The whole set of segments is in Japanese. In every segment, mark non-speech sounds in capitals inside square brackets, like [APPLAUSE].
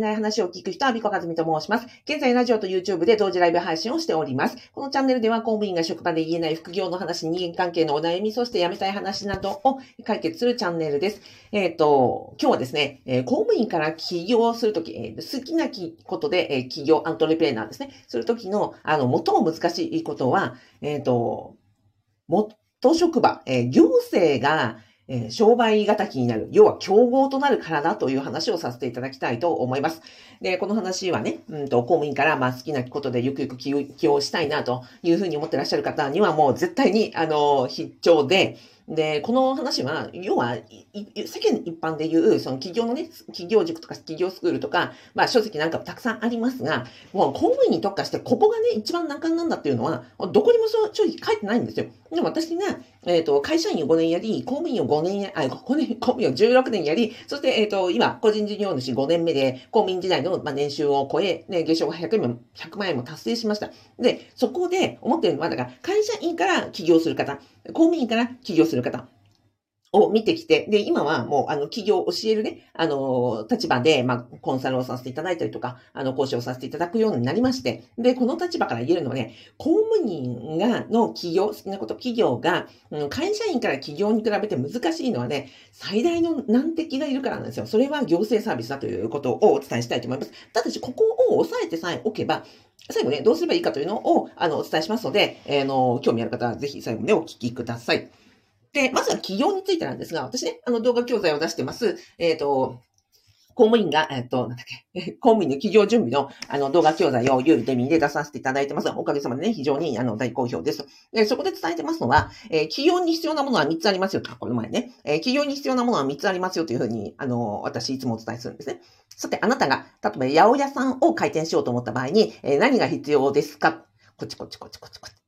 ない話を聞く人は、ビコカズミと申します。現在、ラジオと YouTube で同時ライブ配信をしております。このチャンネルでは、公務員が職場で言えない副業の話、人間関係のお悩み、そして辞めたい話などを解決するチャンネルです。えっ、ー、と、今日はですね、え、公務員から起業するとき、え、好きなことで、え、起業、アントレプレーナーですね、するときの、あの、最も難しいことは、えっ、ー、と、元職場、え、行政が、えー、商売敵になる、要は競合となるからだという話をさせていただきたいと思います。で、この話はね、うんと、公務員から、まあ、好きなことでゆくゆく起用したいなというふうに思ってらっしゃる方にはもう絶対に、あの、必聴で、で、この話は、要は、世間一般で言う、その企業のね、企業塾とか企業スクールとか、まあ書籍なんかもたくさんありますが、もう公務員に特化して、ここがね、一番難関なんだっていうのは、どこにもそう正直書いてないんですよ。でも私が、えっ、ー、と、会社員を5年やり、公務員を5年や、あ、5年、公務員を16年やり、そして、えっ、ー、と、今、個人事業主5年目で、公務員時代の、まあ、年収を超え、ね、月賞が100万 ,100 万円も達成しました。で、そこで思ってるのは、だから、会社員から起業する方、公務員から起業する方、を見てきて、で、今はもう、あの、企業を教えるね、あの、立場で、まあ、コンサルをさせていただいたりとか、あの、講師をさせていただくようになりまして、で、この立場から言えるのはね、公務員が、の企業、好きなこと、企業が、うん、会社員から企業に比べて難しいのはね、最大の難敵がいるからなんですよ。それは行政サービスだということをお伝えしたいと思います。ただし、ここを押さえてさえおけば、最後ね、どうすればいいかというのを、あの、お伝えしますので、えー、の、興味ある方はぜひ最後までお聞きください。で、まずは企業についてなんですが、私ね、あの動画教材を出してます、えっ、ー、と、公務員が、えっ、ー、と、なんだっけ、[LAUGHS] 公務員の企業準備の、あの、動画教材をユーデミーで出させていただいてます。おかげさまでね、非常に、あの、大好評です。で、そこで伝えてますのは、えー、企業に必要なものは3つありますよと、この前ね、えー、企業に必要なものは3つありますよというふうに、あの、私いつもお伝えするんですね。さて、あなたが、例えば、八百屋さんを開店しようと思った場合に、えー、何が必要ですか？こっちこっちこっちこっちこっち。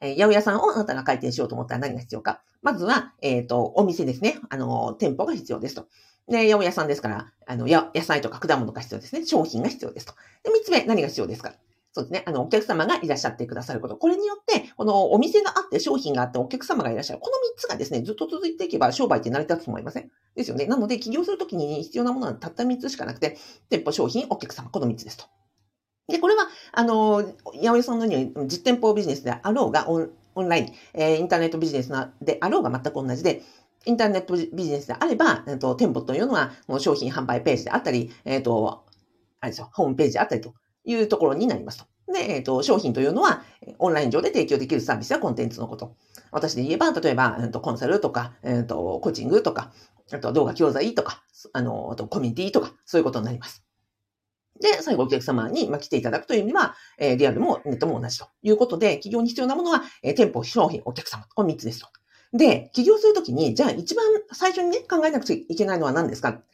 えー、八百屋さんをあなたが開店しようと思ったら何が必要か。まずは、えっ、ー、と、お店ですね。あの、店舗が必要ですと。で、八百屋さんですから、あの、や、野菜とか果物が必要ですね。商品が必要ですと。で、三つ目、何が必要ですかそうですね。あの、お客様がいらっしゃってくださること。これによって、このお店があって、商品があって、お客様がいらっしゃる。この三つがですね、ずっと続いていけば、商売って成り立つと思いません？ですよね。なので、起業するときに必要なものはたった三つしかなくて、店舗、商品、お客様、この三つですと。で、これは、あの、八百屋さんのように実店舗ビジネスであろうが、オンライン、えー、インターネットビジネスであろうが全く同じで、インターネットビジネスであれば、えーと、店舗というのは、もう商品販売ページであったり、えっ、ー、と、あれですよ、ホームページであったりというところになりますと。で、えっ、ー、と、商品というのは、オンライン上で提供できるサービスやコンテンツのこと。私で言えば、例えば、えーと、コンサルとか、えっ、と、コーチングとか、あと動画教材とか、あの、あとコミュニティとか、そういうことになります。で、最後お客様に来ていただくという意味は、え、リアルもネットも同じということで、企業に必要なものは、え、店舗、商品、お客様、この3つですと。で、起業するときに、じゃあ一番最初にね、考えなくちゃいけないのは何ですか？っ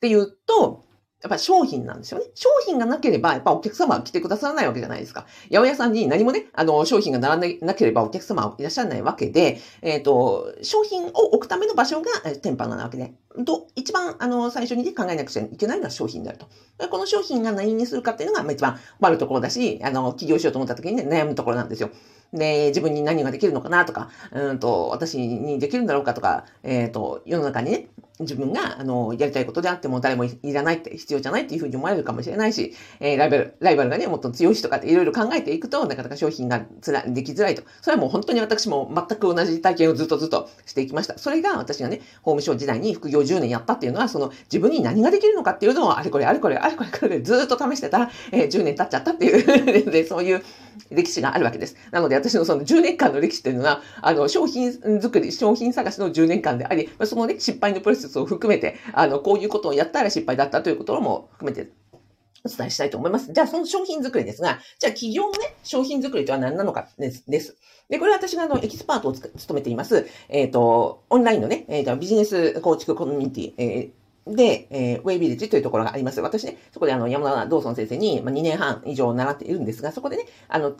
ていうと、やっぱ商品なんですよね。商品がなければ、やっぱお客様は来てくださらないわけじゃないですか。八百屋さんに何もね、あの、商品が並んでなければお客様はいらっしゃらないわけで、えっ、ー、と、商品を置くための場所が店舗なわけで、と、一番、あの、最初に、ね、考えなくちゃいけないのは商品であると。この商品が何にするかっていうのが、まあ一番悪いところだし、あの、起業しようと思った時にね、悩むところなんですよ。で、自分に何ができるのかなとか、うんと、私にできるんだろうかとか、えっ、ー、と、世の中にね、自分が、あの、やりたいことであっても誰もいらないって、必要じゃないっていうふうに思われるかもしれないし、えー、ライバル、ライバルがね、もっと強い人とかっていろいろ考えていくと、なかなか商品がつら、できづらいと。それはもう本当に私も全く同じ体験をずっとずっとしていきました。それが私がね、法務省時代に副業10年やったっていうのは、その自分に何ができるのかっていうのをあれこれあれこれあれこれこれずっと試してたら、えー、10年経っちゃったっていう [LAUGHS] で、そういう歴史があるわけです。なので私のその10年間の歴史っていうのは、あの、商品作り、商品探しの10年間であり、そのね、失敗のプロセスを含めて、あの、こういうことをやったら失敗だったということも含めてお伝えしたいと思います。じゃあ、その商品作りですが、じゃあ、企業のね、商品作りとは何なのかです。で、これは私があの、エキスパートを務めています、えっ、ー、と、オンラインのね、えー、ビジネス構築コミュニティ、えーで、えー、ウェイビレッジというところがあります。私ね、そこであの、山田道尊先生に、まあ、2年半以上習っているんですが、そこでね、あの、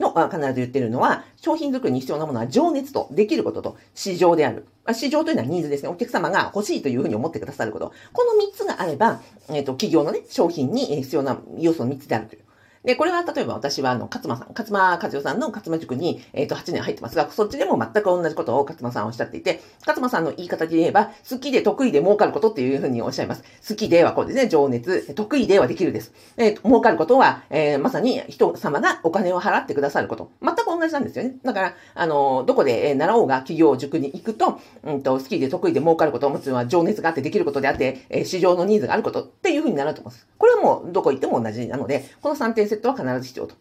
の、必ず言ってるのは、商品作りに必要なものは情熱とできることと市場である。市場というのはニーズですね。お客様が欲しいというふうに思ってくださること。この3つがあれば、えっ、ー、と、企業のね、商品に必要な要素の3つであるという。で、これは例えば私はあの、勝間さん、勝間和代さんの勝間塾に、えっ、と、8年入ってますが、そっちでも全く同じことを勝間さんおっしゃっていて、勝間さんの言い方で言えば、好きで得意で儲かることっていうふうにおっしゃいます。好きではこうですね、情熱、得意ではできるです。えー、儲かることは、えー、まさに人様がお金を払ってくださること。全く同じなんですよね。だから、あの、どこで習おうが企業塾に行くと、うんと、好きで得意で儲かることを持つのは情熱があってできることであって、え、市場のニーズがあることっていうふうになると思います。これはもうどこ行っても同じなので、この3点セットは必ず必要と。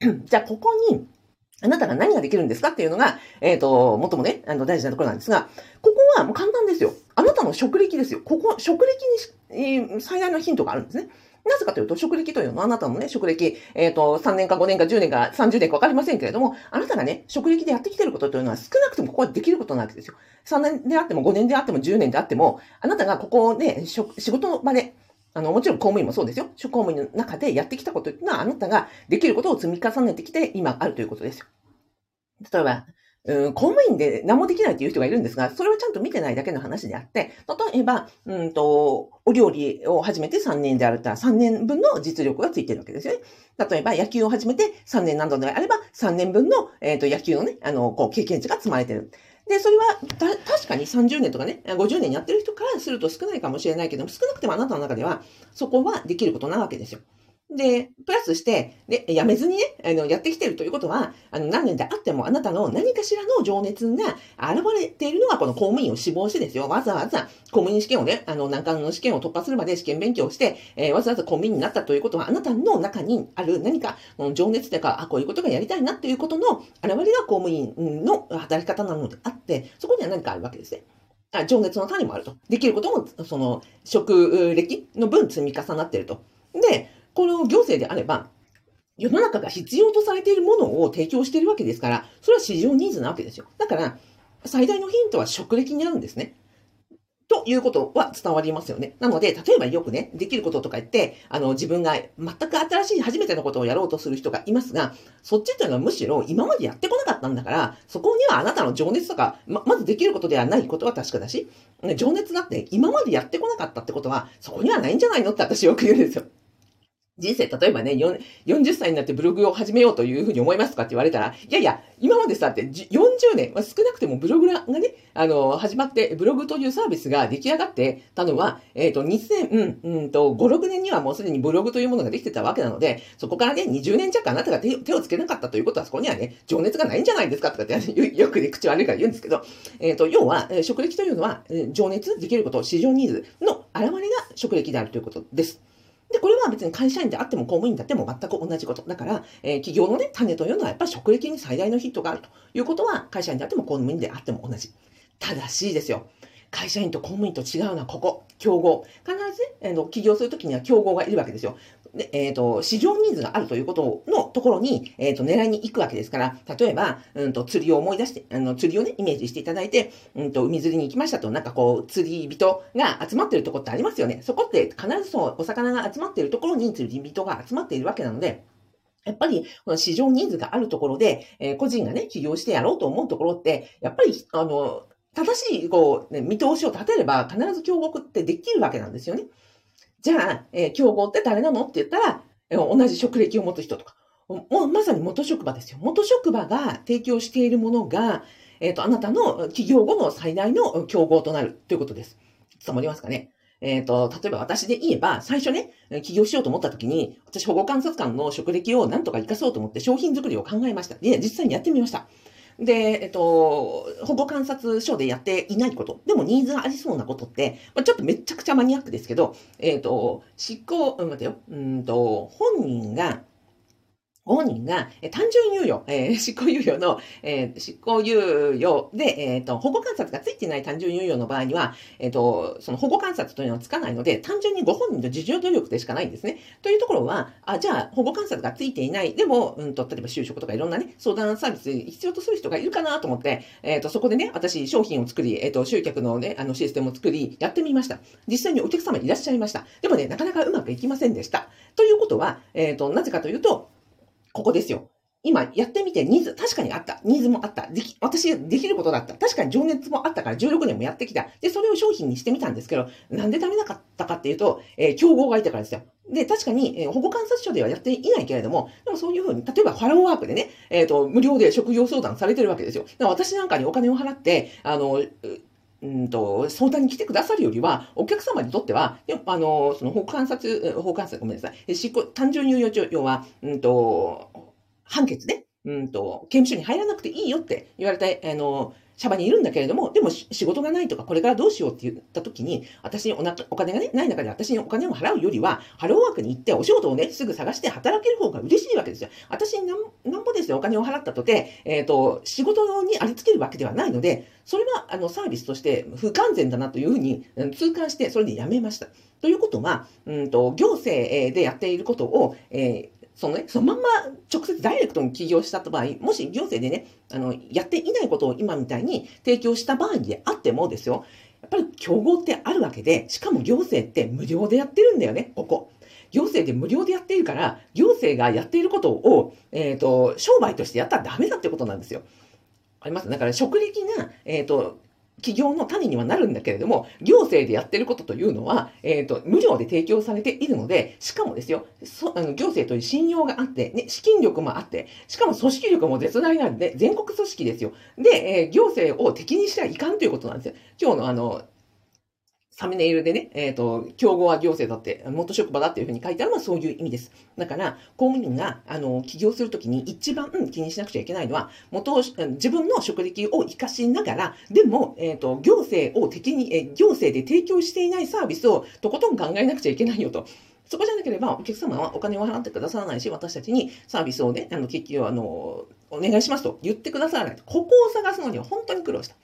[CLEARS THROAT] じゃあ、ここに、あなたが何ができるんですかっていうのが、えっ、ー、と、もともね、あの、大事なところなんですが、ここはもう簡単ですよ。あなたの職歴ですよ。ここ、職歴に、えー、最大のヒントがあるんですね。なぜかというと、職歴というのはあなたのね、職歴、えっ、ー、と、3年か5年か10年か30年かわかりませんけれども、あなたがね、職歴でやってきてることというのは少なくともここはできることなわけですよ。3年であっても5年であっても10年であっても、あなたがここをね、仕事の場で、あの、もちろん公務員もそうですよ。公務員の中でやってきたことっていうのは、あなたができることを積み重ねてきて、今あるということですよ。例えば、うん、公務員で何もできないっていう人がいるんですが、それをちゃんと見てないだけの話であって、例えば、うんと、お料理を始めて3年であるったら3年分の実力がついてるわけですよね。例えば野球を始めて3年などであれば3年分の、えっ、ー、と、野球のね、あの、こう、経験値が積まれてる。で、それは、確かに30年とかね、50年やってる人からすると少ないかもしれないけども、少なくてもあなたの中では、そこはできることなわけですよ。で、プラスして、で、やめずにね、あの、やってきてるということは、あの、何年であってもあなたの何かしらの情熱が現れているのがこの公務員を志望してですよ。わざわざ公務員試験をね、あの、難関の試験を突破するまで試験勉強して、えー、わざわざ公務員になったということは、あなたの中にある何か、この情熱というか、あ、こういうことがやりたいなっていうことの現れが公務員の働き方なのであって、そこには何かあるわけですね。あ情熱の種もあると。できることも、その、職歴の分積み重なってると。で、この行政であれば、世の中が必要とされているものを提供しているわけですから、それは市場ニーズなわけですよ。だから、最大のヒントは職歴にあるんですね。ということは伝わりますよね。なので、例えばよくね、できることとか言って、あの、自分が全く新しい初めてのことをやろうとする人がいますが、そっちっていうのはむしろ今までやってこなかったんだから、そこにはあなたの情熱とか、ま、まずできることではないことは確かだし、情熱だって今までやってこなかったってことは、そこにはないんじゃないのって私よく言うんですよ。人生、例えばね、40歳になってブログを始めようというふうに思いますとかって言われたら、いやいや、今までさ、って40年、少なくてもブログがね、あの、始まって、ブログというサービスが出来上がってたのは、えっ、ー、と、2000、うん、うんと、5、6年にはもうすでにブログというものができてたわけなので、そこからね、20年弱あなたが手手をつけなかったということは、そこにはね、情熱がないんじゃないですかとかって、[LAUGHS] よくね、口悪いから言うんですけど、えっ、ー、と、要は、職歴というのは、情熱、できること、市場ニーズの現れが職歴であるということです。で、これは別に会社員であっても公務員であっても全く同じこと。だから、えー、企業のね、種というのはやっぱり職歴に最大のヒットがあるということは、会社員であっても公務員であっても同じ。正しいですよ。会社員と公務員と違うのはここ、競合。必ずね、えー、起業するときには競合がいるわけですよ。で、えっ、ー、と、市場ニーズがあるということのところに、えっ、ー、と、狙いに行くわけですから、例えば、うんと、釣りを思い出して、あの、釣りをね、イメージしていただいて、うんと、海釣りに行きましたと、なんかこう、釣り人が集まってるところってありますよね。そこって必ずそう、お魚が集まってるところに釣り人が集まっているわけなので、やっぱり、この市場ニーズがあるところで、えー、個人がね、起業してやろうと思うところって、やっぱり、あの、正しい、こう、ね、見通しを立てれば、必ず競合ってできるわけなんですよね。じゃあ、えー、競合って誰なのって言ったら、同じ職歴を持つ人とか、もうまさに元職場ですよ。元職場が提供しているものが、えっ、ー、と、あなたの企業後の最大の競合となるということです。伝わりますかね？えっ、ー、と、例えば私で言えば、最初ね、起業しようと思った時に、私保護観察官の職歴をなんとか活かそうと思って商品作りを考えました。で、実際にやってみました。で、えっと、保護観察所でやっていないこと、でもニーズがありそうなことって、まあ、ちょっとめちゃくちゃマニアックですけど、えっと、執行、待てよ、うんと、本人が、ご本人が、え単純猶予、えー、[LAUGHS] 執行猶予の、えー、執行猶予で、えっ、ー、と、保護観察がついていない単純猶予の場合には、えっ、と、その保護観察というのはつかないので、単純にご本人の自助努力でしかないんですね。というところは、あ、じゃあ、保護観察がついていない、でも、うんと、例えば就職とかいろんなね、相談サービス必要とする人がいるかなと思って、えっ、と、そこでね、私、商品を作り、えっ、と、集客のね、あの、システムを作り、やってみました。実際にお客様いらっしゃいました。でもね、なかなかうまくいきませんでした。ということは、えっ、と、なぜかというと、ここですよ。今やってみてニーズ、確かにあった。ニーズもあった。でき、私できることだった。確かに情熱もあったから16年もやってきた。で、それを商品にしてみたんですけど、なんでダメなかったかっていうと、えー、競合がいたからですよ。で、確かに、えー、保護観察所ではやっていないけれども、でもそういうふうに、例えばファローワークでね、えっ、ー、と、無料で職業相談されてるわけですよ。私なんかにお金を払って、あの、うんと、相談に来てくださるよりは、お客様にとっては、あの、その、保観察、保観察、ごめんなさい。執行、単純入用上、要は、うんと、判決で、うんと、刑務所に入らなくていいよって言われた、あの、シャバにいるんだけれども、でも仕事がないとか、これからどうしようって言った時に、私におなお金がね、ない中で私にお金を払うよりは、ハローワークに行ってお仕事をね、すぐ探して働ける方が嬉しいわけですよ。私になんなんぼですよ、お金を払ったとて、えっ、ー、と、仕事にありつけるわけではないので、それは、あの、サービスとして不完全だなというふうに痛感して、それでやめました。ということは、うんと、行政でやっていることを、えーそのね、そのまんま直接ダイレクトに起業した場合、もし行政でね、あの、やっていないことを今みたいに提供した場合であってもですよ、やっぱり競合ってあるわけで、しかも行政って無料でやってるんだよね、ここ。行政で無料でやっているから、行政がやっていることを、えっ、ー、と、商売としてやったらダメだってことなんですよ。あります？だから、職歴が、えっ、ー、と、企業の種にはなるんだけれども、行政でやってることというのは、えっ、ー、と、無料で提供されているので、しかもですよ、そあの行政という信用があって、ね、資金力もあって、しかも組織力も絶大なんで、全国組織ですよ。で、えー、行政を敵にしてはいかんということなんですよ。今日のあの、サムネイルでね、えっ、ー、と、競合は行政だって、元職場だっていうふうに書いてあるのはそういう意味です。だから、公務員が、あの、起業するときに一番気にしなくちゃいけないのは、元、自分の職歴を活かしながら、でも、えっ、ー、と、行政を敵に、え行政で提供していないサービスをとことん考えなくちゃいけないよと。そこじゃなければ、お客様はお金を払ってくださらないし、私たちにサービスをね、あの、結局、あの、お願いしますと言ってくださらないと。ここを探すのには本当に苦労した。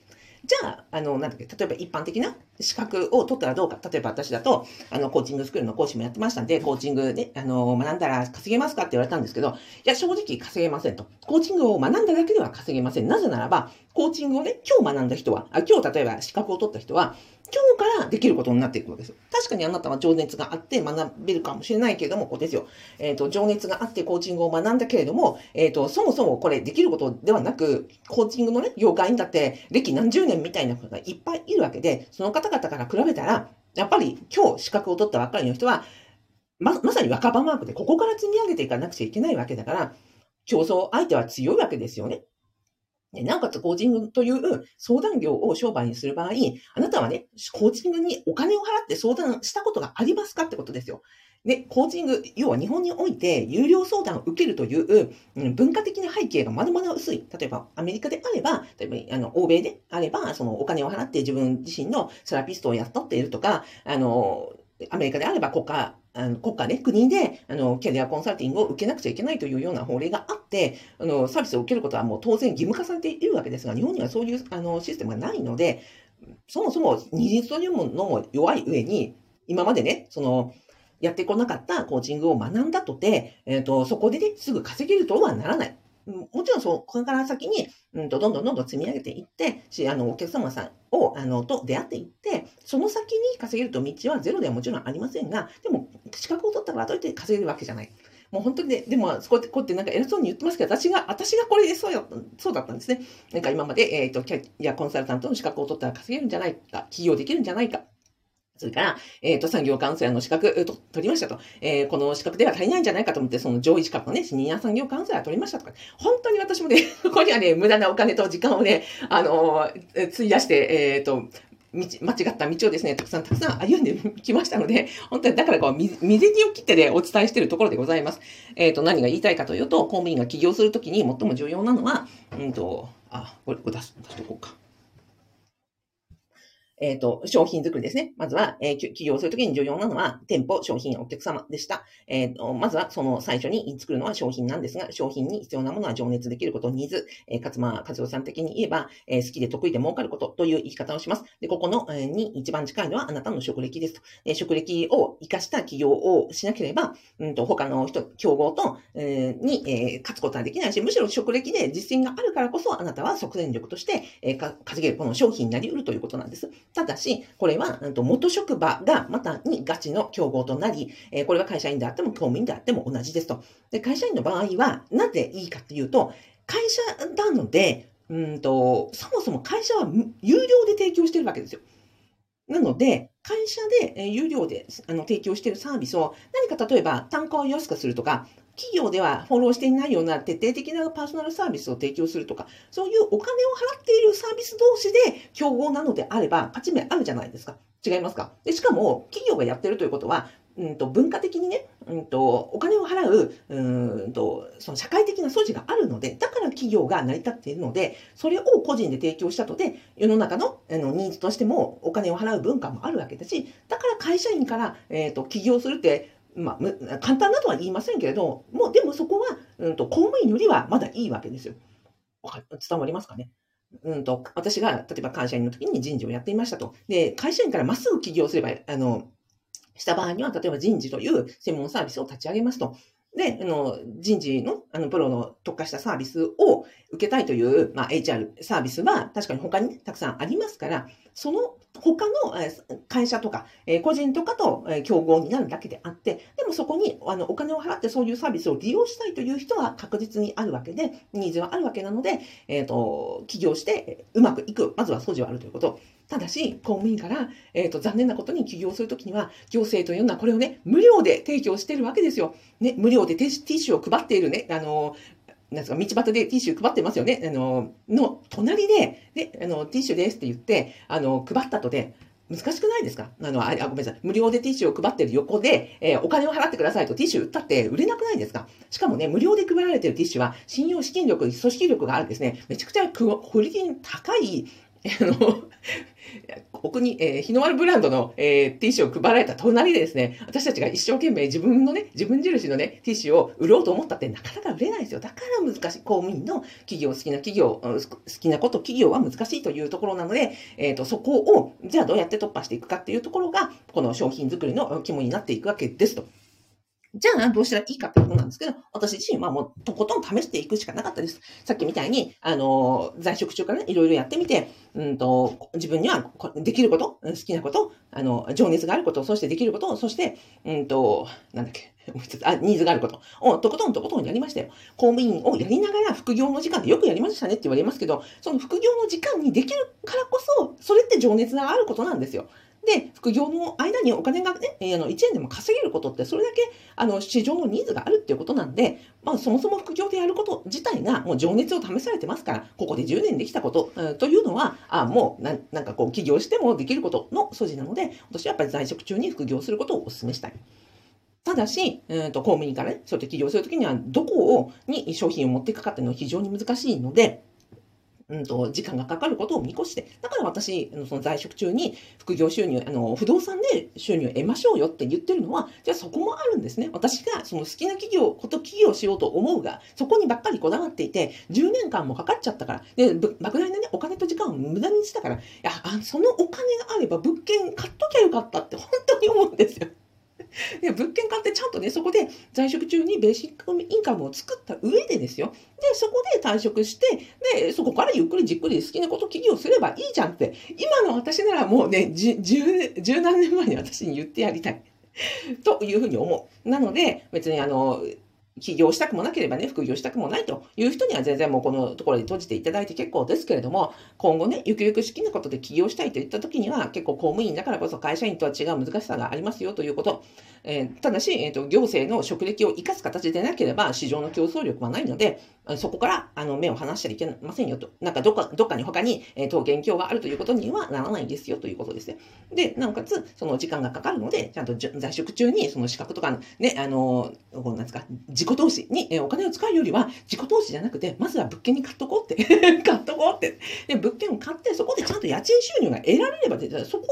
じゃあ、あの、なんだっけ、例えば一般的な資格を取ったらどうか。例えば私だと、あの、コーチングスクールの講師もやってましたんで、コーチングね、あの、学んだら稼げますかって言われたんですけど、いや、正直稼げませんと。コーチングを学んだだけでは稼げません。なぜならば、コーチングをね、今日学んだ人は、あ今日例えば資格を取った人は、今日からできることになっていくわけです。確かにあなたは情熱があって学べるかもしれないけれども、こうですよ。えっ、ー、と、情熱があってコーチングを学んだけれども、えっ、ー、と、そもそもこれできることではなく、コーチングのね、業界にだって歴何十年みたいな人がいっぱいいるわけで、その方々から比べたら、やっぱり今日資格を取ったばっかりの人は、ま、まさに若葉マークでここから積み上げていかなくちゃいけないわけだから、競争相手は強いわけですよね。なおかつコーチングという相談業を商売にする場合、あなたはね、コーチングにお金を払って相談したことがありますかってことですよ。で、コーチング、要は日本において有料相談を受けるという、うん、文化的な背景がまだまだ薄い。例えばアメリカであれば、例えばあの欧米であれば、そのお金を払って自分自身のセラピストを雇っているとか、あの、アメリカであれば国家、あの国家ね、国で、あの、キャリアコンサルティングを受けなくちゃいけないというような法令があって、あの、サービスを受けることはもう当然義務化されているわけですが、日本にはそういう、あの、システムがないので、そもそも二律というものも弱い上に、今までね、その、やってこなかったコーチングを学んだとて、えっ、ー、と、そこでね、すぐ稼げるとはならない。もちろん、そ、こから先に、うんと、どんどんどんどん積み上げていって、し、あの、お客様さんを、あの、と出会っていって、その先に稼げると道はゼロではもちろんありませんが、でも、資格を取ったからといって稼げるわけじゃない。もう本当にね、でも、こうやって、こうやってなんか偉そうに言ってますけど、私が、私がこれでそうやそうだったんですね。なんか今まで、えっ、ー、と、キャリアコンサルタントの資格を取ったら稼げるんじゃないか、起業できるんじゃないか。それから、えっ、ー、と、産業カウンセラーの資格、と取りましたと。えー、この資格では足りないんじゃないかと思って、その上位資格のね、シニア産業カウンセラー取りましたとか、本当に私もね、[LAUGHS] ここにはね、無駄なお金と時間をね、あのー、費やして、えっ、と、道、間違った道をですね、たくさんたくさん歩んできましたので、[LAUGHS] 本当にだからこう、水着を切ってでお伝えしているところでございます。えっ、ー、と、何が言いたいかというと、公務員が起業するときに最も重要なのは、うんと、あ、これ、これ出す、出しとこうか。えっ、ー、と、商品作りですね。まずは、えー、起業するときに重要なのは、店舗、商品、お客様でした。えっ、ー、と、まずは、その最初に作るのは商品なんですが、商品に必要なものは情熱できること、ニーズ、えー、かつまあ、活動さん的に言えば、え好きで得意で儲かることという言い方をします。で、ここの、えに一番近いのは、あなたの職歴ですと。え職歴を活かした起業をしなければ、うんと、他の人、競合と、えに、え勝つことはできないし、むしろ職歴で実践があるからこそ、あなたは即戦力として、え稼げるこの商品になり得るということなんです。ただし、これは、うんと元職場がまたにガチの競合となり、えこれは会社員であっても公務員であっても同じですと。で、会社員の場合は、なぜいいかというと、会社なので、うんと、そもそも会社は有料で提供してるわけですよ。なので、会社で有料であの提供しているサービスを何か例えば単価を安くするとか、企業ではフォローしていないような徹底的なパーソナルサービスを提供するとか、そういうお金を払っているサービス同士で競合なのであれば、勝ち目あるじゃないですか。違いますか？でしかも、企業がやってるということは、うんと文化的にね、うんとお金を払ううんとその社会的な素地があるので、だから企業が成り立っているので、それを個人で提供したとで、世の中のあのニーズとしてもお金を払う文化もあるわけだし、だから会社員から、えー、と起業するって、まあ、簡単なとは言いませんけれど、もうでもそこは、うん、と公務員よりはまだいいわけですよ。か伝わりますかね？うんと、私が、例えば会社員の時に人事をやっていましたと。で、会社員からまっすぐ起業すれば、あの、した場合には、例えば人事という専門サービスを立ち上げますと。で、あの人事のあのプロの特化したサービスを受けたいという、まあ、HR サービスは確かに他に、ね、たくさんありますから、その他の会社とか、え個人とかと競合になるだけであって、でもそこにあのお金を払ってそういうサービスを利用したいという人は確実にあるわけで、ニーズはあるわけなので、えー、と起業してうまくいく、まずは素地はあるということ。ただし、公務員から、えー、と残念なことに起業するときには、行政というのはこれをね、無料で提供してるわけですよ。ね、無料でティッシュを配っているね、あのなんですか、道端でティッシュ配ってますよね。あの、の、隣で、で、あの、ティッシュですって言って、あの、配ったとで、難しくないですか？あの、あ、ごめんなさい。無料でティッシュを配ってる横で、えーお金を払ってくださいとティッシュ売ったって売れなくないですか？しかもね、無料で配られてるティッシュは、信用資金力、組織力があるですね、めちゃくちゃクオクオリティの高い、あの、奥に、えー日の丸ブランドの、えーティッシュを配られた隣でですね、私たちが一生懸命自分のね、自分印のね、ティッシュを売ろうと思ったってなかなか売れないですよ。だから難しい。公務員の企業、好きな企業、好きなこと、企業は難しいというところなので、えっ、と、そこを、じゃあどうやって突破していくかっていうところが、この商品作りの肝になっていくわけですと。じゃあ、どうしたらいいかってことなんですけど、私自身はもう、とことん試していくしかなかったです。さっきみたいに、あの、在職中からね、いろいろやってみて、うんと、自分にはできること、好きなこと、あの、情熱があること、そしてできること、そして、うんと、なんだっけ、もう一つ、あ、ニーズがあることを、とことんとことんやりましたよ。公務員をやりながら副業の時間でよくやりましたねって言われますけど、その副業の時間にできるからこそ、それって情熱があることなんですよ。で、副業の間にお金がね、えーあの1円でも稼げることって、それだけあの市場のニーズがあるっていうことなんで、まあ、そもそも副業でやること自体がもう情熱を試されてますから、ここで10年できたこと、えーというのは、あもうなんなんかこう起業してもできることの素地なので、私はやっぱり在職中に副業することをお勧めしたい。ただし、えーと公務員からね、そうやって起業するときには、どこをに商品を持っていくかっていうのは非常に難しいので、うんと、時間がかかることを見越して、だから私、その在職中に副業収入、あの、不動産で収入を得ましょうよって言ってるのは、じゃあそこもあるんですね。私がその好きな企業、こと企業しようと思うが、そこにばっかりこだわっていて、10年間もかかっちゃったから、で、莫大なね、お金と時間を無駄にしたから、いや、あそのお金があれば物件買っときゃよかったって本当に思うんですよ。で物件買ってちゃんとね、そこで在職中にベーシックインカムを作った上でですよ。で、そこで退職して、で、そこからゆっくりじっくり好きなこと起業すればいいじゃんって、今の私ならもうね、十、十何年前に私に言ってやりたい。というふうに思う。なので、別にあの、起業したくもなければね、副業したくもないという人には全然もうこのところで閉じていただいて結構ですけれども、今後ね、ゆくゆく好きなことで起業したいといった時には、結構公務員だからこそ会社員とは違う難しさがありますよということ。えーただし、えーと、行政の職歴を生かす形でなければ市場の競争力はないので、そこからあの目を離しちゃいけませんよと。なんかどっかどっかに他に、えー、と現況があるということにはならないですよということですね。で、なおかつ、その時間がかかるので、ちゃんと在職中にその資格とか、ね、あの、こうなんですか、自己投資に、えーお金を使うよりは、自己投資じゃなくて、まずは物件に買っとこうって、[LAUGHS] 買っとこうって。で、物件を買って、そこでちゃんと家賃収入が得られればで、そこ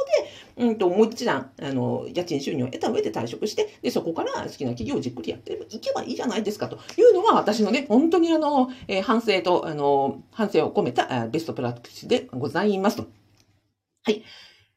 で、うんと、もう一段、あの、家賃収入を得た上で退職して、で、そこから好きな企業をじっくりやっていけばいいじゃないですかというのは、私のね、本当にあの、え反省と、あの、反省を込めたベストプラクティスでございますと。はい。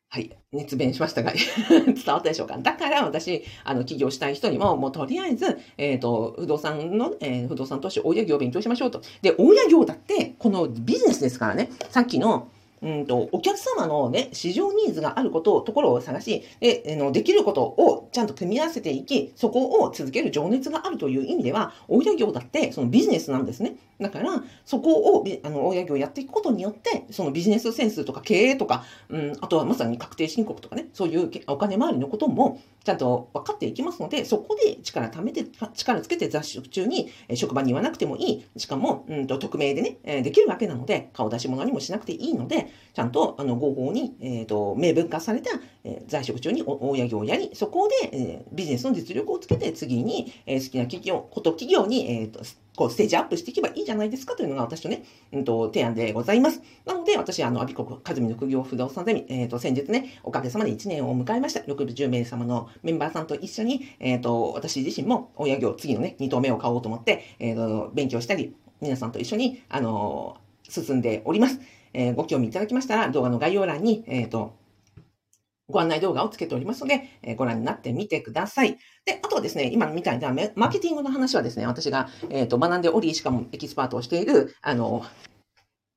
はい。熱弁しましたが、[LAUGHS] 伝わったでしょうか？だから私、あの、起業したい人にも、もうとりあえず、えっ、と、不動産の、えー不動産投資、大家業を勉強しましょうと。で、大家業だって、このビジネスですからね、さっきの、うんと、お客様のね、市場ニーズがあることを、ところを探し、で、あのできることをちゃんと組み合わせていき、そこを続ける情熱があるという意味では、大家業だってそのビジネスなんですね。だから、そこを、あの、大家業をやっていくことによって、そのビジネスセンスとか経営とか、うん、あとはまさに確定申告とかね、そういうお金回りのことも、ちゃんと分かっていきますので、そこで力貯めて、力つけて雑食中に、え職場に言わなくてもいい。しかも、うんと、匿名でね、えできるわけなので、顔出し物にもしなくていいので、ちゃんと、あの、合法に、えっ、ー、と、明文化された、え在職中に大家業をやり、そこで、えビジネスの実力をつけて、次に、え好きな企業、こと企業に、えっ、と、こう、ステージアップしていけばいいじゃないですかというのが私とね、うんと、提案でございます。なので、私、あの、アビコカズミの副業不動産ゼミ、えっ、ー、と、先日ね、おかげさまで1年を迎えました。60名様のメンバーさんと一緒に、えっ、ー、と、私自身も親業、次のね、2棟目を買おうと思って、えっ、ー、と、勉強したり、皆さんと一緒に、あの進んでおります。えご興味いただきましたら、動画の概要欄に、えっ、と、ご案内動画をつけておりますので、えご覧になってみてください。で、あとはですね、今みたいなマーケティングの話はですね、私が、え、ー、と学んでおり、しかもエキスパートをしている、あの、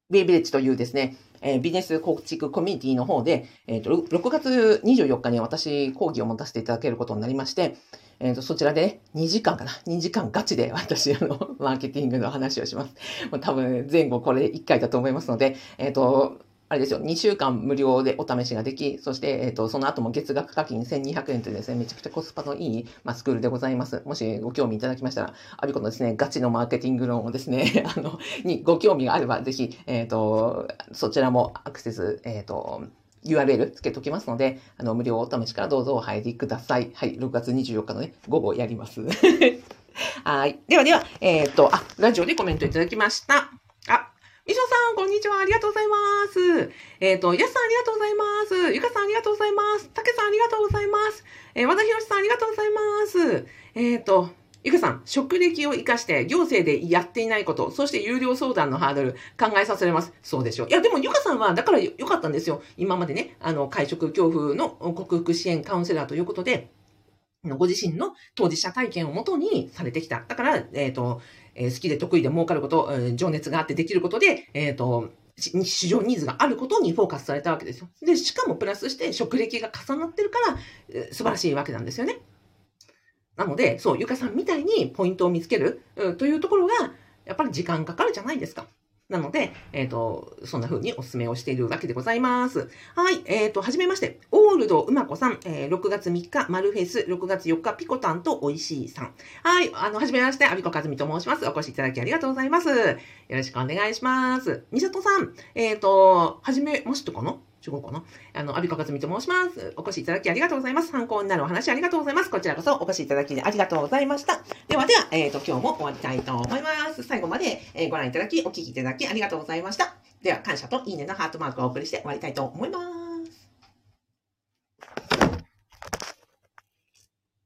ベイビレッジというですね、えー、ビジネス構築コミュニティの方で、えっ、ー、と、6月24日に私講義を持たせていただけることになりまして、えっ、ー、と、そちらで2時間かな ?2 時間ガチで私、あの、マーケティングの話をします。もう多分前後これ1回だと思いますので、えっ、と、あれですよ、2週間無料でお試しができ、そして、えっ、ー、と、その後も月額課金1200円というですね、めちゃくちゃコスパのいい、まあ、スクールでございます。もしご興味いただきましたら、アビコのですね、ガチのマーケティング論をですね、[LAUGHS] あの、にご興味があれば、ぜひ、えっ、と、そちらもアクセス、えっ、と、URL つけときますので、あの、無料お試しからどうぞお入りください。はい、6月24日のね、午後やります。[LAUGHS] はい。ではでは、えっ、と、あ、ラジオでコメントいただきました。あ、みしょさん、こんにちは。ありがとうございます。えっ、ー、と、やすさん、ありがとうございます。ゆかさん、ありがとうございます。たけさん、ありがとうございます。えー、和田ひろしさん、ありがとうございます。えっ、ー、と、ゆかさん、職歴を活かして行政でやっていないこと、そして有料相談のハードル考えさせられます。そうでしょう。いや、でもゆかさんは、だからよかったんですよ。今までね、あの、会食恐怖の克服支援カウンセラーということで、ご自身の当事者体験をもとにされてきた。だから、えっ、ー、と、えー、好きで得意で儲かること、えー、情熱があってできることで、えっ、と、市場ニーズがあることにフォーカスされたわけですよ。で、しかもプラスして職歴が重なってるから、え素晴らしいわけなんですよね。なので、そう、ゆかさんみたいにポイントを見つける、うん、というところが、やっぱり時間かかるじゃないですか。なので、えっ、ー、と、そんな風にお勧めをしているわけでございます。はい。えっ、ー、と、はじめまして。オールドうまこさん、えー、6月3日、マルフェス、6月4日、ピコタンとおいしいさん。はい。あの、はじめまして、アビコカズミと申します。お越しいただきありがとうございます。よろしくお願いします。みさとさん、えっ、ー、と、はじめましてかな？違うかな？あの、アビカカズミと申します。お越しいただきありがとうございます。参考になるお話ありがとうございます。こちらこそお越しいただきありがとうございました。ではでは、えっ、ー、と、今日も終わりたいと思います。最後まで、えー、ご覧いただき、お聴きいただきありがとうございました。では、感謝といいねのハートマークをお送りして終わりたいと思います。